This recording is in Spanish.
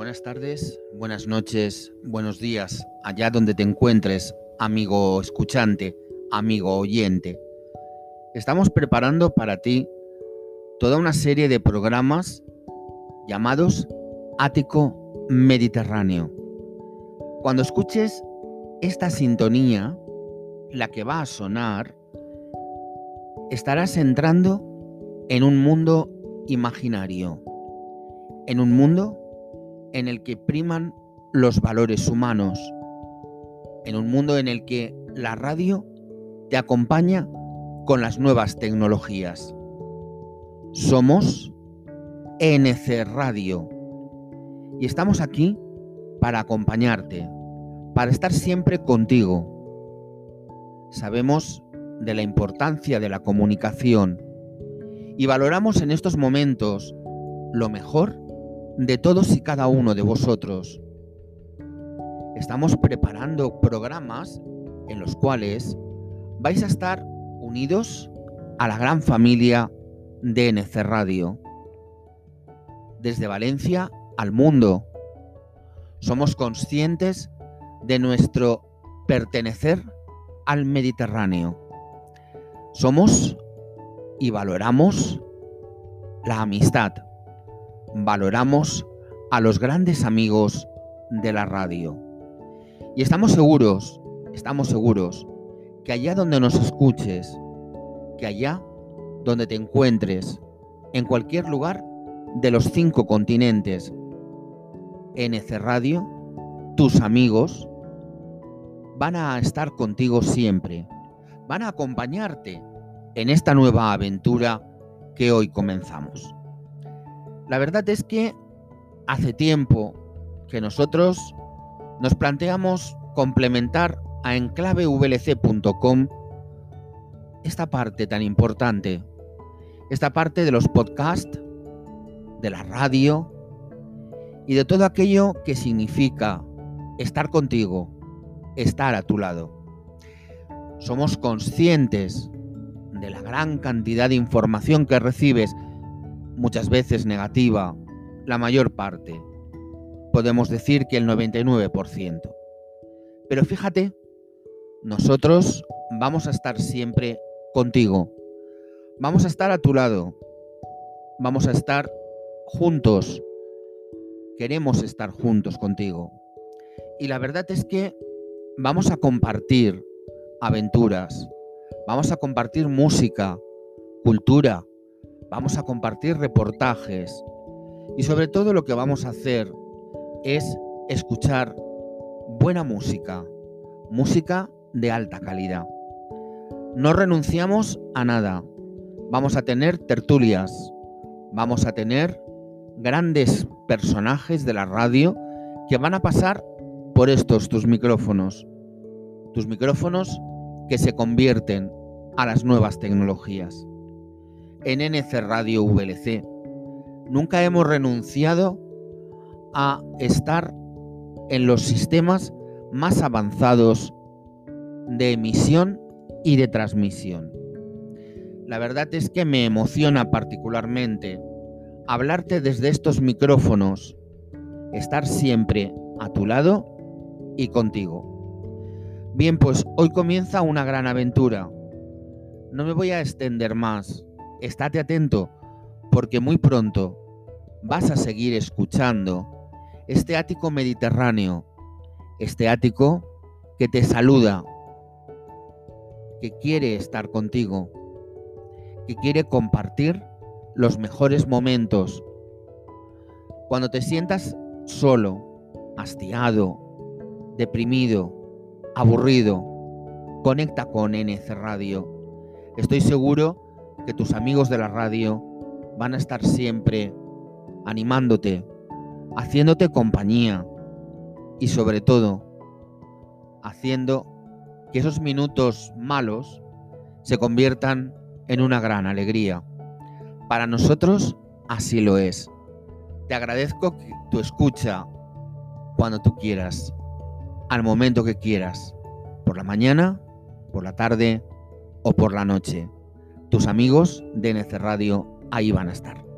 Buenas tardes, buenas noches, buenos días, allá donde te encuentres, amigo escuchante, amigo oyente. Estamos preparando para ti toda una serie de programas llamados Ático Mediterráneo. Cuando escuches esta sintonía, la que va a sonar, estarás entrando en un mundo imaginario, en un mundo en el que priman los valores humanos, en un mundo en el que la radio te acompaña con las nuevas tecnologías. Somos NC Radio y estamos aquí para acompañarte, para estar siempre contigo. Sabemos de la importancia de la comunicación y valoramos en estos momentos lo mejor de todos y cada uno de vosotros. Estamos preparando programas en los cuales vais a estar unidos a la gran familia de NC Radio. Desde Valencia al mundo. Somos conscientes de nuestro pertenecer al Mediterráneo. Somos y valoramos la amistad, valoramos a los grandes amigos de la radio. Y estamos seguros, estamos seguros, que allá donde nos escuches, que allá donde te encuentres, en cualquier lugar de los cinco continentes, NC Radio, tus amigos, van a estar contigo siempre, van a acompañarte en esta nueva aventura que hoy comenzamos. La verdad es que hace tiempo que nosotros nos planteamos complementar a enclavevlc.com esta parte tan importante, esta parte de los podcasts, de la radio y de todo aquello que significa estar contigo, estar a tu lado. Somos conscientes de la gran cantidad de información que recibes muchas veces negativa, la mayor parte. Podemos decir que el 99%. Pero fíjate, nosotros vamos a estar siempre contigo. Vamos a estar a tu lado. Vamos a estar juntos. Queremos estar juntos contigo. Y la verdad es que vamos a compartir aventuras. Vamos a compartir música, cultura, vamos a compartir reportajes y sobre todo lo que vamos a hacer es escuchar buena música, música de alta calidad. No renunciamos a nada. Vamos a tener tertulias, vamos a tener grandes personajes de la radio que van a pasar por estos tus micrófonos. Tus micrófonos que se convierten a las nuevas tecnologías en NC Radio VLC. Nunca hemos renunciado a estar en los sistemas más avanzados de emisión y de transmisión. La verdad es que me emociona particularmente hablarte desde estos micrófonos, estar siempre a tu lado y contigo. Bien, pues hoy comienza una gran aventura. No me voy a extender más estate atento porque muy pronto vas a seguir escuchando este ático mediterráneo, este ático que te saluda, que quiere estar contigo, que quiere compartir los mejores momentos. Cuando te sientas solo, hastiado, deprimido, aburrido, conecta con NC Radio. Estoy seguro que tus amigos de la radio van a estar siempre animándote, haciéndote compañía y sobre todo haciendo que esos minutos malos se conviertan en una gran alegría. Para nosotros así lo es. Te agradezco tu escucha cuando tú quieras, al momento que quieras, por la mañana, por la tarde o por la noche tus amigos de NC Radio ahí van a estar.